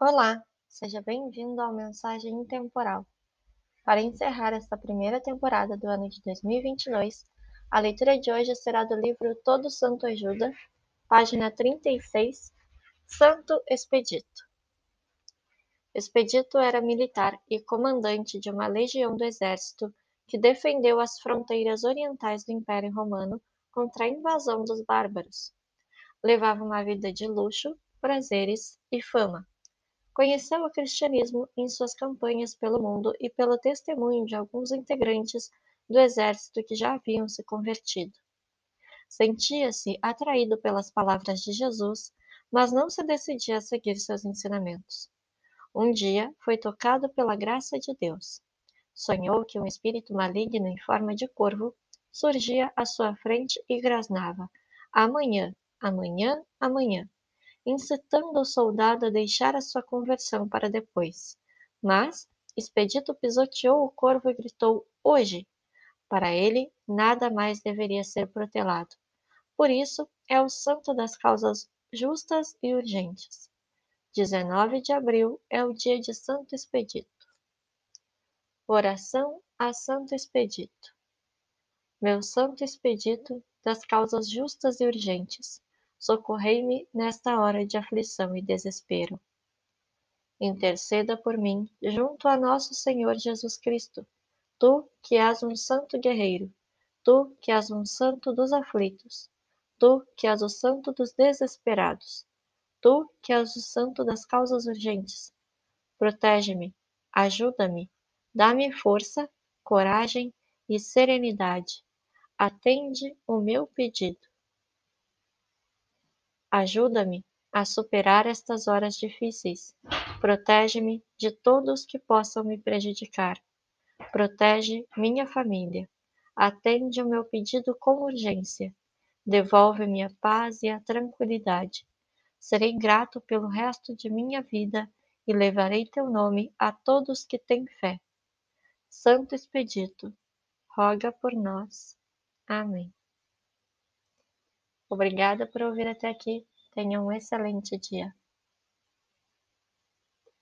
Olá, seja bem-vindo ao Mensagem Intemporal. Para encerrar esta primeira temporada do ano de 2022, a leitura de hoje será do livro Todo Santo Ajuda, página 36, Santo Expedito. Expedito era militar e comandante de uma legião do exército que defendeu as fronteiras orientais do Império Romano contra a invasão dos bárbaros. Levava uma vida de luxo, prazeres e fama Conheceu o cristianismo em suas campanhas pelo mundo e pelo testemunho de alguns integrantes do exército que já haviam se convertido. Sentia-se atraído pelas palavras de Jesus, mas não se decidia a seguir seus ensinamentos. Um dia foi tocado pela graça de Deus. Sonhou que um espírito maligno em forma de corvo surgia à sua frente e grasnava: Amanhã, amanhã, amanhã incitando o soldado a deixar a sua conversão para depois. Mas Expedito pisoteou o corvo e gritou: Hoje! Para ele, nada mais deveria ser protelado. Por isso, é o santo das causas justas e urgentes. 19 de abril é o dia de Santo Expedito. Oração a Santo Expedito. Meu Santo Expedito das causas justas e urgentes, socorrei-me nesta hora de aflição e desespero. Interceda por mim junto a nosso Senhor Jesus Cristo, tu que és um santo guerreiro, tu que és um santo dos aflitos, tu que és o santo dos desesperados, tu que és o santo das causas urgentes. Protege-me, ajuda-me, dá-me força, coragem e serenidade. Atende o meu pedido. Ajuda-me a superar estas horas difíceis. Protege-me de todos que possam me prejudicar. Protege minha família. Atende o meu pedido com urgência. Devolve-me a paz e a tranquilidade. Serei grato pelo resto de minha vida e levarei teu nome a todos que têm fé. Santo Expedito, roga por nós. Amém. Obrigada por ouvir até aqui. Tenha um excelente dia.